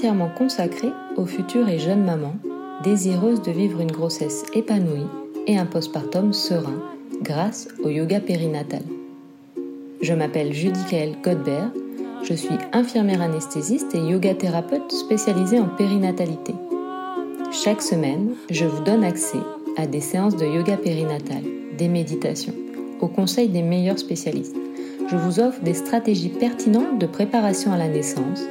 entièrement consacré aux futures et jeunes mamans désireuses de vivre une grossesse épanouie et un postpartum serein grâce au yoga périnatal. Je m'appelle Judy-Kael Godbert, je suis infirmière anesthésiste et yoga thérapeute spécialisée en périnatalité. Chaque semaine, je vous donne accès à des séances de yoga périnatal, des méditations, au conseil des meilleurs spécialistes je vous offre des stratégies pertinentes de préparation à la naissance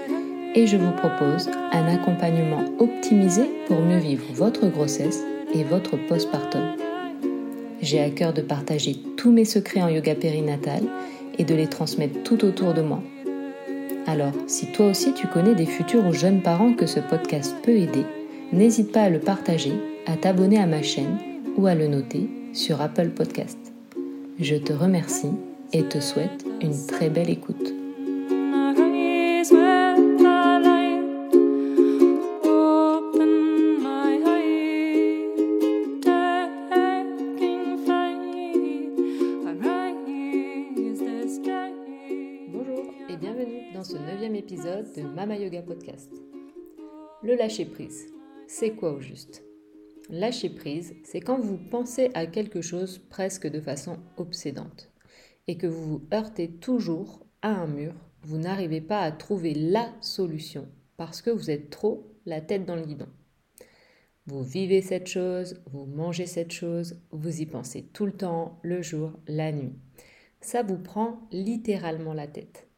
et je vous propose un accompagnement optimisé pour mieux vivre votre grossesse et votre postpartum. J'ai à cœur de partager tous mes secrets en yoga périnatal et de les transmettre tout autour de moi. Alors, si toi aussi tu connais des futurs ou jeunes parents que ce podcast peut aider, n'hésite pas à le partager, à t'abonner à ma chaîne ou à le noter sur Apple Podcast. Je te remercie et te souhaite une très belle écoute. Mama Yoga Podcast. Le lâcher prise, c'est quoi au juste? Lâcher prise, c'est quand vous pensez à quelque chose presque de façon obsédante et que vous vous heurtez toujours à un mur, vous n'arrivez pas à trouver la solution parce que vous êtes trop la tête dans le guidon. Vous vivez cette chose, vous mangez cette chose, vous y pensez tout le temps, le jour, la nuit. Ça vous prend littéralement la tête.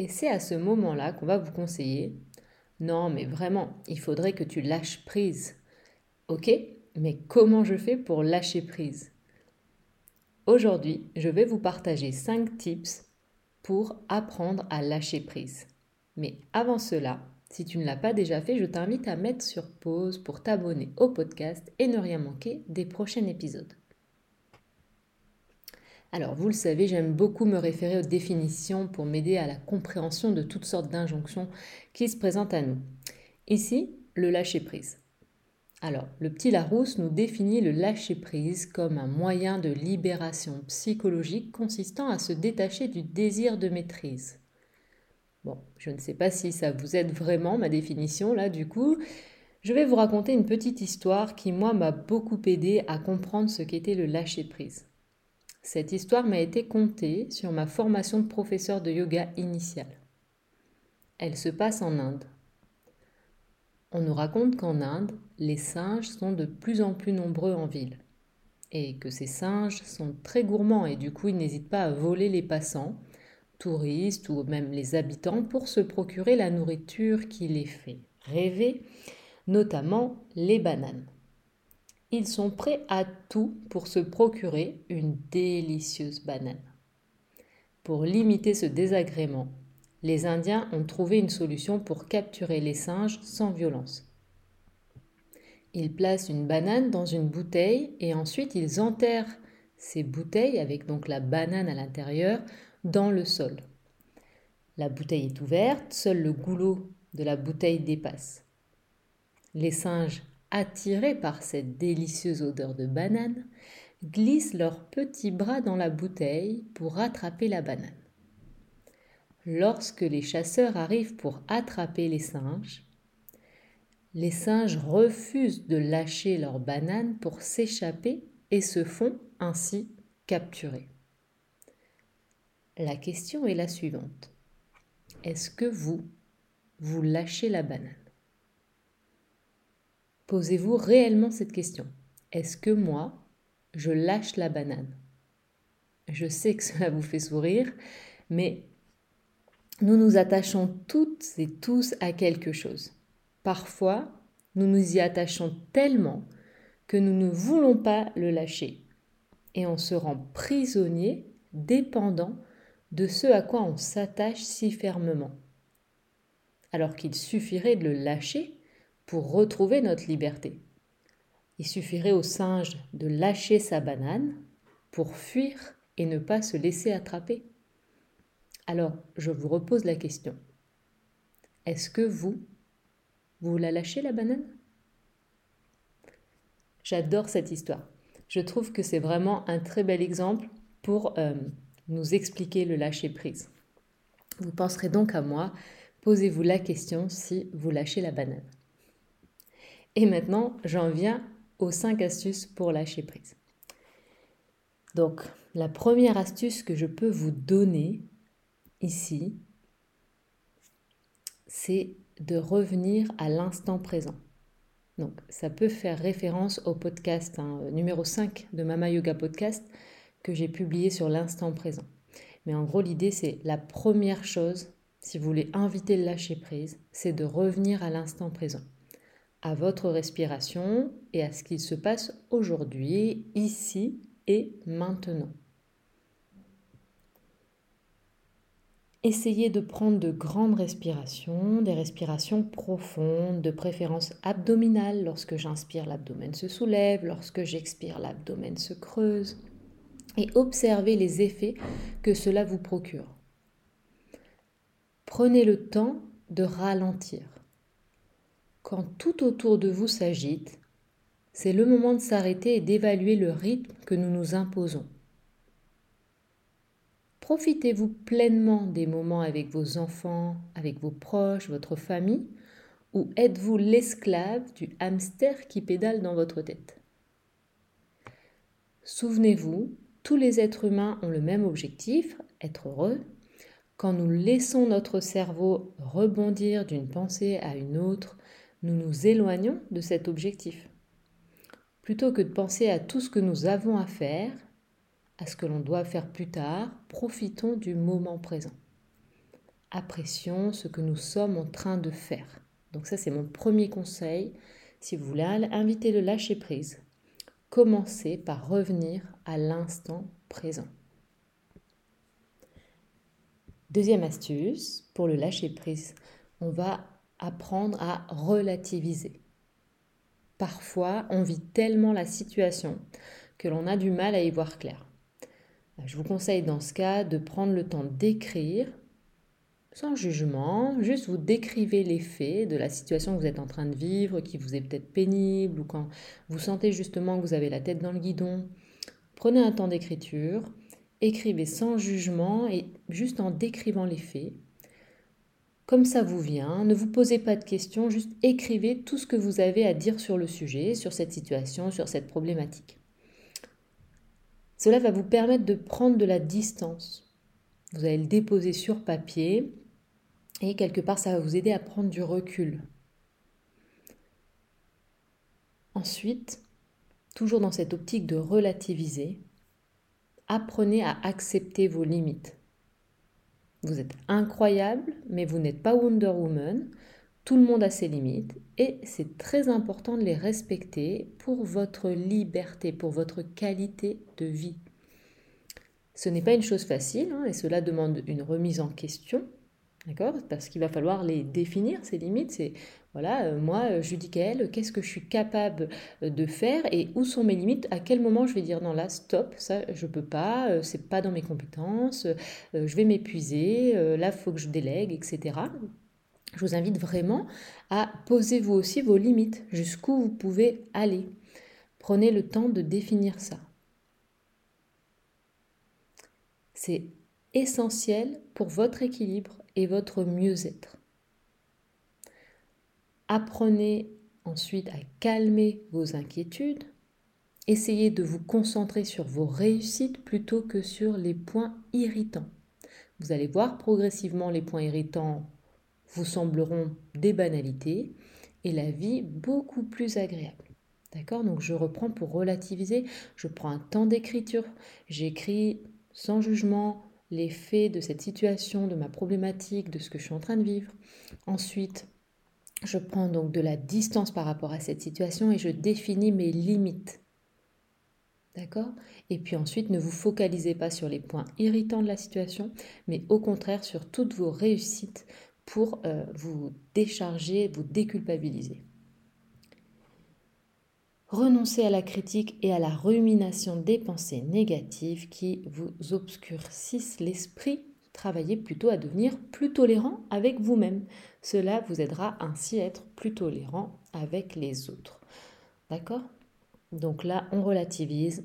Et c'est à ce moment-là qu'on va vous conseiller, non mais vraiment, il faudrait que tu lâches prise. Ok, mais comment je fais pour lâcher prise? Aujourd'hui, je vais vous partager 5 tips pour apprendre à lâcher prise. Mais avant cela, si tu ne l'as pas déjà fait, je t'invite à mettre sur pause pour t'abonner au podcast et ne rien manquer des prochains épisodes. Alors, vous le savez, j'aime beaucoup me référer aux définitions pour m'aider à la compréhension de toutes sortes d'injonctions qui se présentent à nous. Ici, le lâcher prise. Alors, le petit Larousse nous définit le lâcher-prise comme un moyen de libération psychologique consistant à se détacher du désir de maîtrise. Bon, je ne sais pas si ça vous aide vraiment, ma définition, là, du coup. Je vais vous raconter une petite histoire qui, moi, m'a beaucoup aidé à comprendre ce qu'était le lâcher-prise. Cette histoire m'a été contée sur ma formation de professeur de yoga initiale. Elle se passe en Inde. On nous raconte qu'en Inde, les singes sont de plus en plus nombreux en ville et que ces singes sont très gourmands et du coup ils n'hésitent pas à voler les passants, touristes ou même les habitants pour se procurer la nourriture qui les fait rêver, notamment les bananes. Ils sont prêts à tout pour se procurer une délicieuse banane. Pour limiter ce désagrément, les Indiens ont trouvé une solution pour capturer les singes sans violence. Ils placent une banane dans une bouteille et ensuite ils enterrent ces bouteilles, avec donc la banane à l'intérieur, dans le sol. La bouteille est ouverte, seul le goulot de la bouteille dépasse. Les singes, attirés par cette délicieuse odeur de banane, glissent leurs petits bras dans la bouteille pour rattraper la banane. Lorsque les chasseurs arrivent pour attraper les singes, les singes refusent de lâcher leurs bananes pour s'échapper et se font ainsi capturer. La question est la suivante. Est-ce que vous, vous lâchez la banane? Posez-vous réellement cette question. Est-ce que moi, je lâche la banane? Je sais que cela vous fait sourire, mais nous nous attachons toutes et tous à quelque chose. Parfois, nous nous y attachons tellement que nous ne voulons pas le lâcher. Et on se rend prisonnier, dépendant de ce à quoi on s'attache si fermement. Alors qu'il suffirait de le lâcher pour retrouver notre liberté. Il suffirait au singe de lâcher sa banane pour fuir et ne pas se laisser attraper. Alors, je vous repose la question. Est-ce que vous, vous la lâchez la banane? J'adore cette histoire. Je trouve que c'est vraiment un très bel exemple pour euh, nous expliquer le lâcher-prise. Vous penserez donc à moi, posez-vous la question si vous lâchez la banane. Et maintenant, j'en viens aux 5 astuces pour lâcher prise. Donc, la première astuce que je peux vous donner ici, c'est de revenir à l'instant présent. Donc, ça peut faire référence au podcast hein, numéro 5 de Mama Yoga Podcast que j'ai publié sur l'instant présent. Mais en gros, l'idée, c'est la première chose, si vous voulez inviter le lâcher prise, c'est de revenir à l'instant présent, à votre respiration et à ce qu'il se passe aujourd'hui, ici et maintenant. Essayez de prendre de grandes respirations, des respirations profondes, de préférence abdominales. Lorsque j'inspire, l'abdomen se soulève, lorsque j'expire, l'abdomen se creuse. Et observez les effets que cela vous procure. Prenez le temps de ralentir. Quand tout autour de vous s'agite, c'est le moment de s'arrêter et d'évaluer le rythme que nous nous imposons. Profitez-vous pleinement des moments avec vos enfants, avec vos proches, votre famille, ou êtes-vous l'esclave du hamster qui pédale dans votre tête? Souvenez-vous, tous les êtres humains ont le même objectif, être heureux. Quand nous laissons notre cerveau rebondir d'une pensée à une autre, nous nous éloignons de cet objectif. Plutôt que de penser à tout ce que nous avons à faire, à ce que l'on doit faire plus tard, profitons du moment présent. Apprécions ce que nous sommes en train de faire. Donc ça, c'est mon premier conseil. Si vous voulez inviter le lâcher prise, commencez par revenir à l'instant présent. Deuxième astuce, pour le lâcher prise, on va apprendre à relativiser. Parfois, on vit tellement la situation que l'on a du mal à y voir clair. Je vous conseille dans ce cas de prendre le temps d'écrire sans jugement, juste vous décrivez les faits de la situation que vous êtes en train de vivre, qui vous est peut-être pénible, ou quand vous sentez justement que vous avez la tête dans le guidon. Prenez un temps d'écriture, écrivez sans jugement et juste en décrivant les faits. Comme ça vous vient, ne vous posez pas de questions, juste écrivez tout ce que vous avez à dire sur le sujet, sur cette situation, sur cette problématique. Cela va vous permettre de prendre de la distance. Vous allez le déposer sur papier et quelque part ça va vous aider à prendre du recul. Ensuite, toujours dans cette optique de relativiser, apprenez à accepter vos limites. Vous êtes incroyable, mais vous n'êtes pas Wonder Woman. Tout le monde a ses limites et c'est très important de les respecter pour votre liberté, pour votre qualité de vie. Ce n'est pas une chose facile hein, et cela demande une remise en question, d'accord? Parce qu'il va falloir les définir, ces limites. C'est voilà, euh, moi, euh, Judicaël, qu'est-ce que je suis capable euh, de faire et où sont mes limites? À quel moment je vais dire non là, stop, ça je peux pas, c'est pas dans mes compétences, je vais m'épuiser, là il faut que je délègue, etc je vous invite vraiment à poser vous aussi vos limites, jusqu'où vous pouvez aller. Prenez le temps de définir ça. C'est essentiel pour votre équilibre et votre mieux-être. Apprenez ensuite à calmer vos inquiétudes. Essayez de vous concentrer sur vos réussites plutôt que sur les points irritants. Vous allez voir progressivement les points irritants vous sembleront des banalités et la vie beaucoup plus agréable. D'accord? Donc je reprends pour relativiser, je prends un temps d'écriture, j'écris sans jugement les faits de cette situation, de ma problématique, de ce que je suis en train de vivre. Ensuite, je prends donc de la distance par rapport à cette situation et je définis mes limites. D'accord? Et puis ensuite, ne vous focalisez pas sur les points irritants de la situation, mais au contraire sur toutes vos réussites, pour euh, vous décharger, vous déculpabiliser. Renoncez à la critique et à la rumination des pensées négatives qui vous obscurcissent l'esprit travaillez plutôt à devenir plus tolérant avec vous-même. Cela vous aidera ainsi à être plus tolérant avec les autres. D'accord? Donc là, on relativise,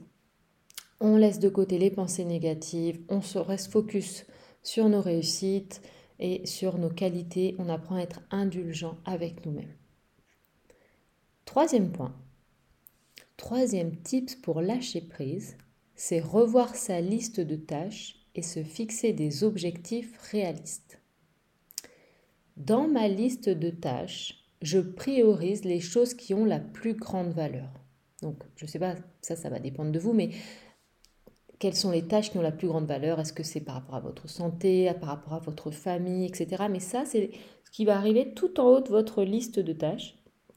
on laisse de côté les pensées négatives, on se reste focus sur nos réussites et sur nos qualités, on apprend à être indulgent avec nous-mêmes. Troisième point, troisième tips pour lâcher prise, c'est revoir sa liste de tâches et se fixer des objectifs réalistes. Dans ma liste de tâches, je priorise les choses qui ont la plus grande valeur. Donc, je ne sais pas, ça, ça va dépendre de vous, mais quelles sont les tâches qui ont la plus grande valeur? Est-ce que c'est par rapport à votre santé, par rapport à votre famille, etc. Mais ça, c'est ce qui va arriver tout en haut de votre liste de tâches.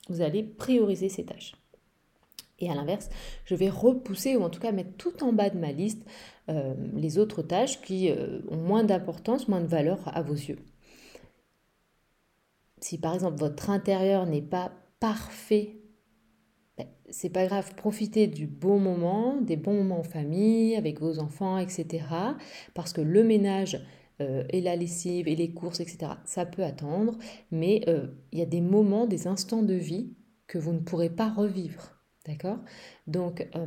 Vous allez prioriser ces tâches. Et à l'inverse, je vais repousser ou en tout cas mettre tout en bas de ma liste euh, les autres tâches qui euh, ont moins d'importance, moins de valeur à vos yeux. Si par exemple votre intérieur n'est pas parfait, ben, c'est pas grave, profitez du bon moment, des bons moments en famille, avec vos enfants, etc. Parce que le ménage euh, et la lessive et les courses, etc., ça peut attendre, mais il y a des moments, des instants de vie que vous ne pourrez pas revivre. D'accord? Donc, euh,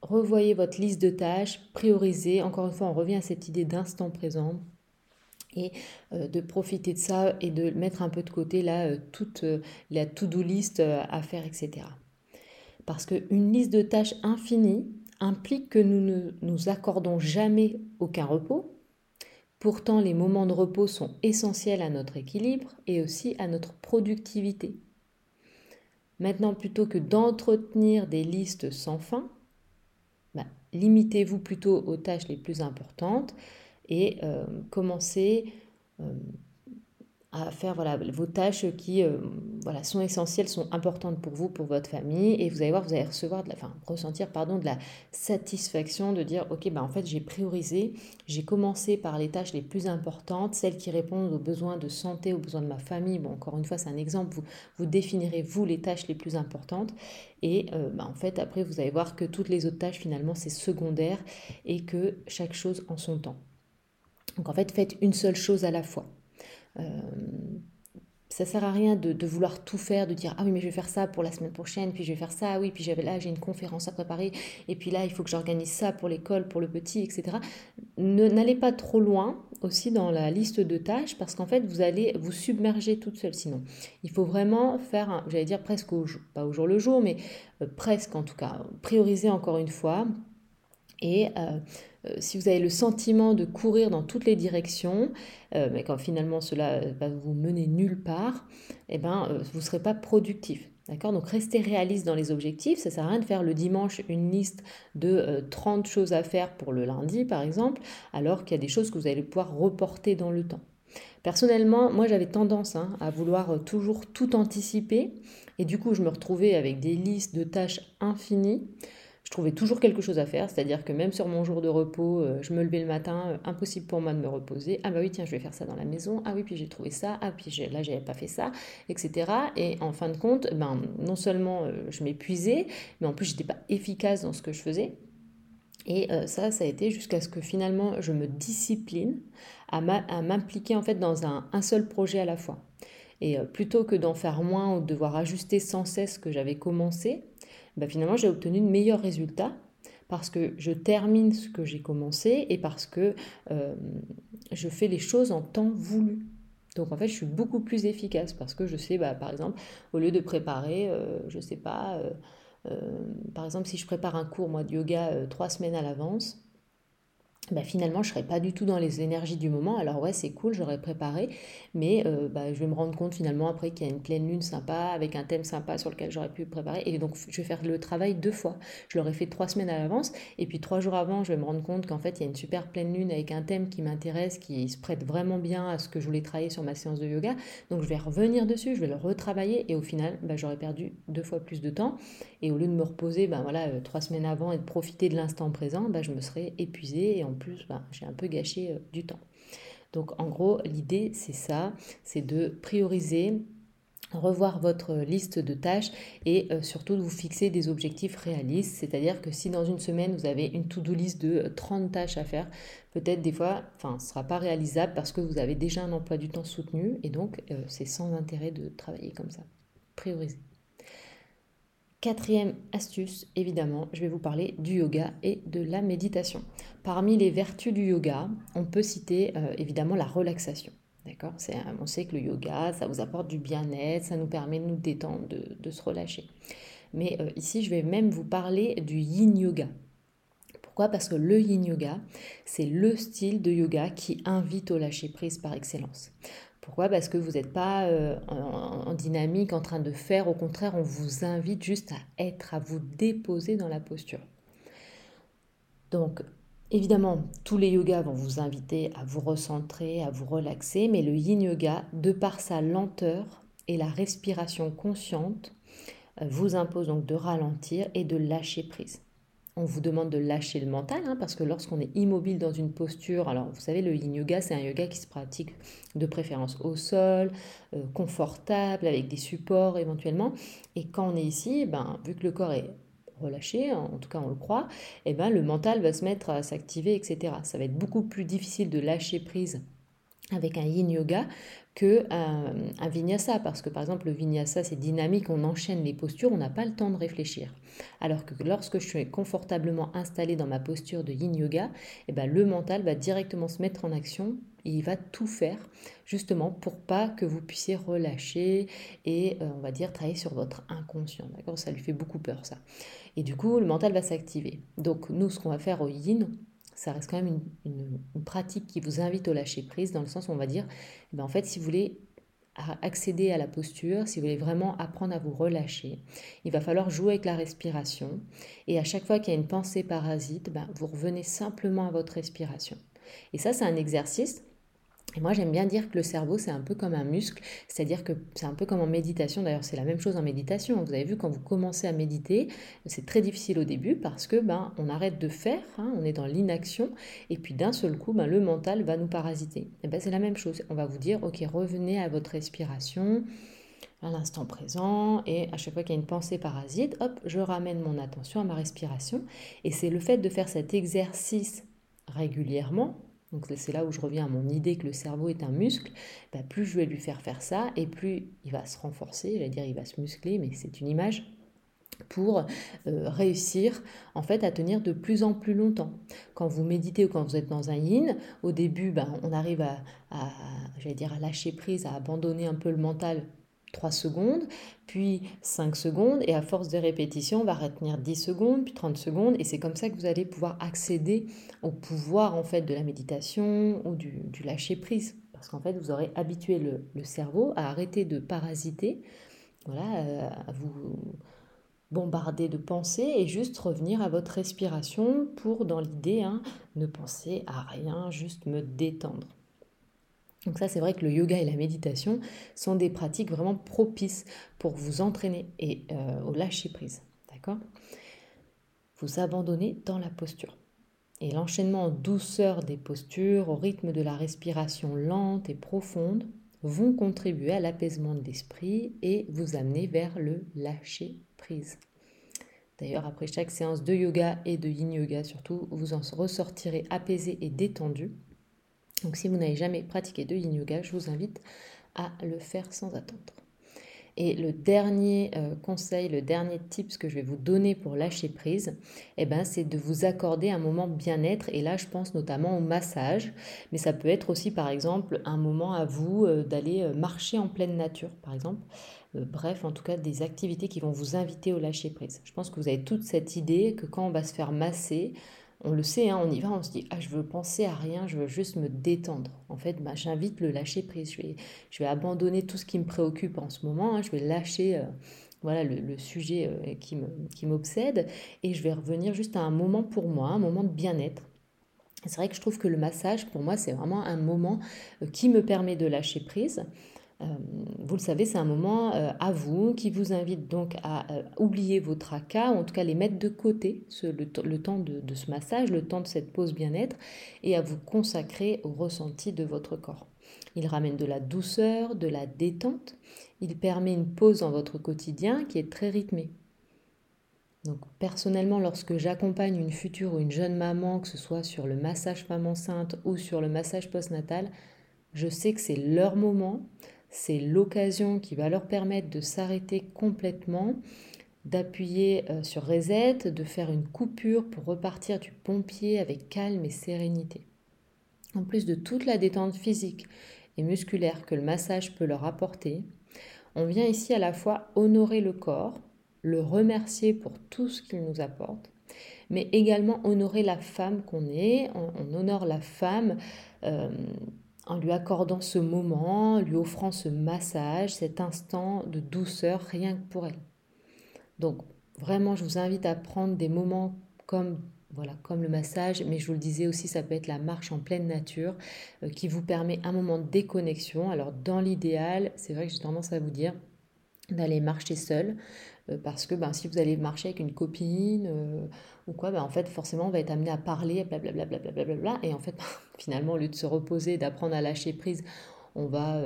revoyez votre liste de tâches, priorisez. Encore une fois, on revient à cette idée d'instant présent et euh, de profiter de ça et de mettre un peu de côté là, euh, toute la to-do list à faire, etc. Parce qu'une liste de tâches infinie implique que nous ne nous accordons jamais aucun repos. Pourtant, les moments de repos sont essentiels à notre équilibre et aussi à notre productivité. Maintenant, plutôt que d'entretenir des listes sans fin, bah, limitez-vous plutôt aux tâches les plus importantes et euh, commencez euh, à faire voilà, vos tâches qui euh, voilà, sont essentielles, sont importantes pour vous, pour votre famille. Et vous allez voir, vous allez recevoir de la, enfin, ressentir pardon, de la satisfaction de dire, OK, bah, en fait, j'ai priorisé, j'ai commencé par les tâches les plus importantes, celles qui répondent aux besoins de santé, aux besoins de ma famille. Bon, encore une fois, c'est un exemple, vous, vous définirez, vous, les tâches les plus importantes. Et euh, bah, en fait, après, vous allez voir que toutes les autres tâches, finalement, c'est secondaire et que chaque chose en son temps. Donc en fait, faites une seule chose à la fois. Euh, ça sert à rien de, vouloir tout faire, de dire ah oui mais je vais faire ça pour la semaine prochaine, puis je vais faire ça, ah oui puis là j'ai une conférence à préparer, et puis là il faut que j'organise ça pour l'école, pour le petit, etc. N'allez pas trop loin aussi dans la liste de tâches parce qu'en fait vous allez vous submerger toute seule sinon. Il faut vraiment faire, j'allais dire presque au jour, pas au jour le jour, mais euh, presque en tout cas, prioriser encore une fois et euh, si vous avez le sentiment de courir dans toutes les directions, euh, mais quand finalement cela va vous mener nulle part, eh ben, vous ne serez pas productif. D'accord? Donc restez réaliste dans les objectifs. Ça ne sert à rien de faire le dimanche une liste de 30 choses à faire pour le lundi, par exemple, alors qu'il y a des choses que vous allez pouvoir reporter dans le temps. Personnellement, moi j'avais tendance hein, à vouloir toujours tout anticiper et du coup je me retrouvais avec des listes de tâches infinies je trouvais toujours quelque chose à faire, c'est-à-dire que même sur mon jour de repos, euh, je me levais le matin, euh, impossible pour moi de me reposer. Ah bah oui, tiens, je vais faire ça dans la maison. Ah oui, puis j'ai trouvé ça. Ah puis là, j'avais pas fait ça, etc. Et en fin de compte, ben, non seulement euh, je m'épuisais, mais en plus, j'étais pas efficace dans ce que je faisais. Et ça, ça a été jusqu'à ce que finalement, je me discipline à m'impliquer en fait dans un, seul projet à la fois. Et plutôt que d'en faire moins ou de devoir ajuster sans cesse ce que j'avais commencé, bah, finalement j'ai obtenu de meilleurs résultats parce que je termine ce que j'ai commencé et parce que euh, je fais les choses en temps voulu. Donc en fait, je suis beaucoup plus efficace parce que je sais, bah, par exemple, au lieu de préparer, euh, je sais pas, euh, par exemple, si je prépare un cours moi de yoga trois semaines à l'avance, bah, finalement, je ne serai pas du tout dans les énergies du moment. Alors ouais, c'est cool, j'aurais préparé, mais euh, bah, je vais me rendre compte finalement après qu'il y a une pleine lune sympa, avec un thème sympa sur lequel j'aurais pu préparer. Et donc, je vais faire le travail deux fois. Je l'aurais fait trois semaines à l'avance, et puis trois jours avant, je vais me rendre compte qu'en fait, il y a une super pleine lune avec un thème qui m'intéresse, qui se prête vraiment bien à ce que je voulais travailler sur ma séance de yoga. Donc, je vais revenir dessus, je vais le retravailler, et au final, bah, j'aurais perdu deux fois plus de temps. Et au lieu de me reposer ben, voilà, euh, trois semaines avant et de profiter de l'instant présent, je me serais épuisée et en plus, ben, j'ai un peu gâché euh, du temps. Donc en gros, l'idée, c'est ça, c'est de prioriser revoir votre liste de tâches et euh, surtout de vous fixer des objectifs réalistes. C'est-à-dire que si dans une semaine vous avez une to-do list de 30 euh, tâches à faire, peut-être des fois, enfin, ce ne sera pas réalisable parce que vous avez déjà un emploi du temps soutenu et donc c'est sans intérêt de travailler comme ça. Prioriser. Quatrième astuce, évidemment, je vais vous parler du yoga et de la méditation. Parmi les vertus du yoga, on peut citer évidemment la relaxation. D'accord? On sait que le yoga, ça vous apporte du bien-être, ça nous permet de nous détendre, de, se relâcher. Mais euh, ici, je vais même vous parler du yin yoga. Pourquoi? Parce que le yin yoga, c'est le style de yoga qui invite au lâcher-prise par excellence. Pourquoi? Parce que vous n'êtes pas euh, en, dynamique, en train de faire. Au contraire, on vous invite juste à être, à vous déposer dans la posture. Donc, Évidemment, tous les yogas vont vous inviter à vous recentrer, à vous relaxer, mais le yin yoga, de par sa lenteur et la respiration consciente, euh, vous impose donc de ralentir et de lâcher prise. On vous demande de lâcher le mental, hein, parce que lorsqu'on est immobile dans une posture, alors vous savez, le yin yoga, c'est un yoga qui se pratique de préférence au sol, euh, confortable, avec des supports éventuellement. Et quand on est ici, ben, vu que le corps est relâché, en tout cas on le croit, eh ben, le mental va se mettre à s'activer, etc. Ça va être beaucoup plus difficile de lâcher prise avec un yin yoga que un, un, vinyasa parce que par exemple le vinyasa c'est dynamique on enchaîne les postures on n'a pas le temps de réfléchir alors que lorsque je suis confortablement installé dans ma posture de yin yoga eh ben, le mental va directement se mettre en action il va tout faire justement pour pas que vous puissiez relâcher et euh, on va dire travailler sur votre inconscient. D'accord? Ça lui fait beaucoup peur ça. Et du coup, le mental va s'activer. Donc nous, ce qu'on va faire au yin, ça reste quand même une, pratique qui vous invite au lâcher prise dans le sens où on va dire, eh ben, en fait, si vous voulez accéder à la posture, si vous voulez vraiment apprendre à vous relâcher, il va falloir jouer avec la respiration. Et à chaque fois qu'il y a une pensée parasite, ben, vous revenez simplement à votre respiration. Et ça, c'est un exercice et moi, j'aime bien dire que le cerveau, c'est un peu comme un muscle, c'est-à-dire que c'est un peu comme en méditation. D'ailleurs, c'est la même chose en méditation. Vous avez vu, quand vous commencez à méditer, c'est très difficile au début parce que ben, on arrête de faire, hein, on est dans l'inaction, et puis d'un seul coup, ben, le mental va nous parasiter. Et ben, c'est la même chose. On va vous dire, ok, revenez à votre respiration à l'instant présent et à chaque fois qu'il y a une pensée parasite, hop, je ramène mon attention à ma respiration. Et c'est le fait de faire cet exercice régulièrement donc c'est là où je reviens à mon idée que le cerveau est un muscle. Bah, plus je vais lui faire faire ça, et plus il va se renforcer, vais dire il va se muscler, mais c'est une image pour euh, réussir en fait à tenir de plus en plus longtemps. Quand vous méditez ou quand vous êtes dans un yin, au début, ben, on arrive à, à dire, à lâcher prise, à abandonner un peu le mental 3 secondes, puis 5 secondes, et à force de répétition, on va retenir 10 secondes, puis 30 secondes, et c'est comme ça que vous allez pouvoir accéder au pouvoir en fait de la méditation ou du, lâcher prise, parce qu'en fait vous aurez habitué le, cerveau à arrêter de parasiter, voilà, euh, à vous bombarder de pensées et juste revenir à votre respiration pour, dans l'idée, hein, ne penser à rien, juste me détendre. Donc ça, c'est vrai que le yoga et la méditation sont des pratiques vraiment propices pour vous entraîner et euh, au lâcher prise. D'accord? Vous abandonnez dans la posture. Et l'enchaînement en douceur des postures, au rythme de la respiration lente et profonde, vont contribuer à l'apaisement de l'esprit et vous amener vers le lâcher prise. D'ailleurs, après chaque séance de yoga et de yin yoga, surtout, vous en ressortirez apaisé et détendu donc si vous n'avez jamais pratiqué de yin yoga, je vous invite à le faire sans attendre. Et le dernier euh, conseil, le dernier tips que je vais vous donner pour lâcher prise, eh ben, c'est de vous accorder un moment bien-être. Et là, je pense notamment au massage, mais ça peut être aussi, par exemple, un moment à vous euh, d'aller euh, marcher en pleine nature, par exemple. bref, en tout cas, des activités qui vont vous inviter au lâcher prise. Je pense que vous avez toute cette idée que quand on va se faire masser, on le sait, hein, on y va, on se dit ah je veux penser à rien, je veux juste me détendre. En fait, bah, j'invite le lâcher prise. Je vais, je vais abandonner tout ce qui me préoccupe en ce moment. Hein. je vais lâcher euh, voilà le, sujet euh, qui m'obsède et je vais revenir juste à un moment pour moi, un moment de bien-être. C'est vrai que je trouve que le massage, pour moi, c'est vraiment un moment euh, qui me permet de lâcher prise. Euh, vous le savez, c'est un moment euh, à vous qui vous invite donc à euh, oublier vos tracas, ou en tout cas les mettre de côté, le, temps de, de, ce massage, le temps de cette pause bien-être, et à vous consacrer au ressenti de votre corps. Il ramène de la douceur, de la détente. Il permet une pause dans votre quotidien qui est très rythmé. Donc personnellement, lorsque j'accompagne une future ou une jeune maman, que ce soit sur le massage femme enceinte ou sur le massage postnatal, je sais que c'est leur moment, c'est l'occasion qui va leur permettre de s'arrêter complètement, d'appuyer euh, sur reset, de faire une coupure pour repartir du pompier avec calme et sérénité. En plus de toute la détente physique et musculaire que le massage peut leur apporter, on vient ici à la fois honorer le corps, le remercier pour tout ce qu'il nous apporte, mais également honorer la femme qu'on est. On, honore la femme euh, en lui accordant ce moment, lui offrant ce massage, cet instant de douceur rien que pour elle. Donc vraiment, je vous invite à prendre des moments comme voilà, comme le massage, mais je vous le disais aussi, ça peut être la marche en pleine nature euh, qui vous permet un moment de déconnexion. Alors dans l'idéal, c'est vrai que j'ai tendance à vous dire d'aller marcher seul parce que ben, si vous allez marcher avec une copine euh, ou quoi, ben, en fait forcément on va être amené à parler, blablabla, blablabla, et en fait finalement au lieu de se reposer, d'apprendre à lâcher prise, on va...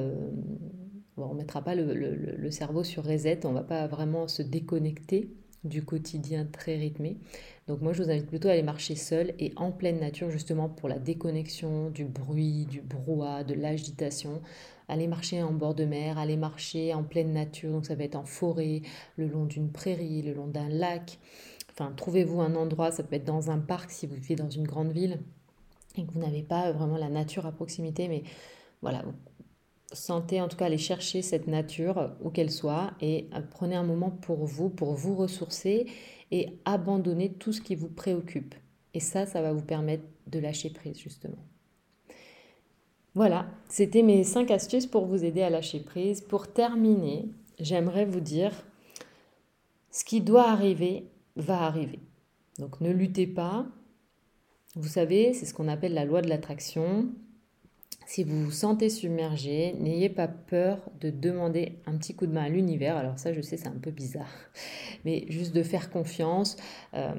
on ne mettra pas le, le, cerveau sur reset, on va pas vraiment se déconnecter du quotidien très rythmé. Donc moi je vous invite plutôt à aller marcher seul et en pleine nature justement pour la déconnexion du bruit, du brouhaha, de l'agitation. Aller marcher en bord de mer, aller marcher en pleine nature, donc ça va être en forêt, le long d'une prairie, le long d'un lac. Enfin, trouvez-vous un endroit, ça peut être dans un parc si vous vivez dans une grande ville et que vous n'avez pas vraiment la nature à proximité, mais voilà, sentez en tout cas aller chercher cette nature où qu'elle soit et euh, prenez un moment pour vous, pour vous ressourcer et abandonner tout ce qui vous préoccupe. Et ça, ça va vous permettre de lâcher prise justement. Voilà, c'était mes 5 astuces pour vous aider à lâcher prise. Pour terminer, j'aimerais vous dire, ce qui doit arriver va arriver. Donc ne luttez pas. Vous savez, c'est ce qu'on appelle la loi de l'attraction. Si vous vous sentez submergé, n'ayez pas peur de demander un petit coup de main à l'univers. Alors ça, je sais, c'est un peu bizarre, mais juste de faire confiance. Euh,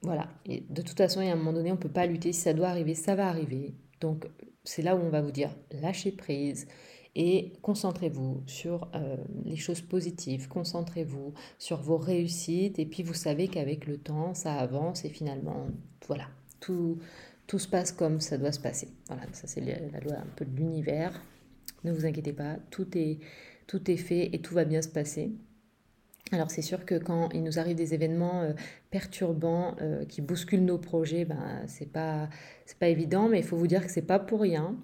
voilà. De toute façon, il y a un moment donné, on ne peut pas lutter. Si ça doit arriver, ça va arriver. Donc c'est là où on va vous dire lâchez prise et concentrez-vous sur euh, les choses positives, concentrez-vous sur vos réussites et puis vous savez qu'avec le temps, ça avance et finalement, voilà, tout, tout se passe comme ça doit se passer. Voilà, ça c'est la loi un peu de l'univers. Ne vous inquiétez pas, tout est, tout est fait et tout va bien se passer. Alors c'est sûr que quand il nous arrive des événements euh, perturbants euh, qui bousculent nos projets, ben c'est pas c'est pas évident, mais il faut vous dire que c'est pas pour rien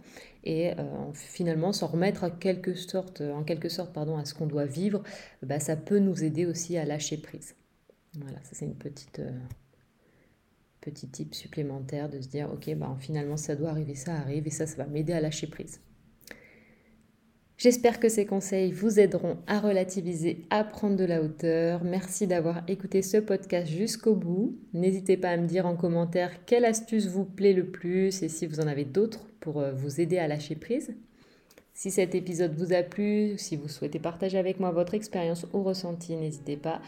et euh, finalement s'en remettre à quelque sorte, en quelque sorte pardon à ce qu'on doit vivre, ben, ça peut nous aider aussi à lâcher prise. Voilà, ça c'est une petite petit type supplémentaire de se dire ok bah finalement ça doit arriver ça arrive et ça ça va m'aider à lâcher prise J'espère que ces conseils vous aideront à relativiser, à prendre de la hauteur. Merci d'avoir écouté ce podcast jusqu'au bout. N'hésitez pas à me dire en commentaire quelle astuce vous plaît le plus et si vous en avez d'autres pour euh, vous aider à lâcher prise. Si cet épisode vous a plu, si vous souhaitez partager avec moi votre expérience ou ressenti, n'hésitez pas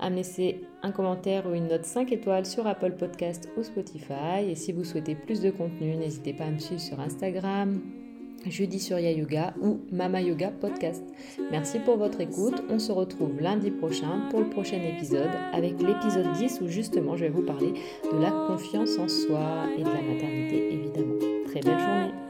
me laisser un commentaire ou une note 5 étoiles sur Apple Podcast ou Spotify. Et si vous souhaitez plus de contenu, n'hésitez pas à me suivre sur Instagram, jeudi sur Yoga ou Mama Yoga Podcast. Merci pour votre écoute. On se retrouve lundi prochain pour le prochain épisode avec l'épisode 10 où justement je vais vous parler de la confiance en soi et de la maternité évidemment. Très belle journée.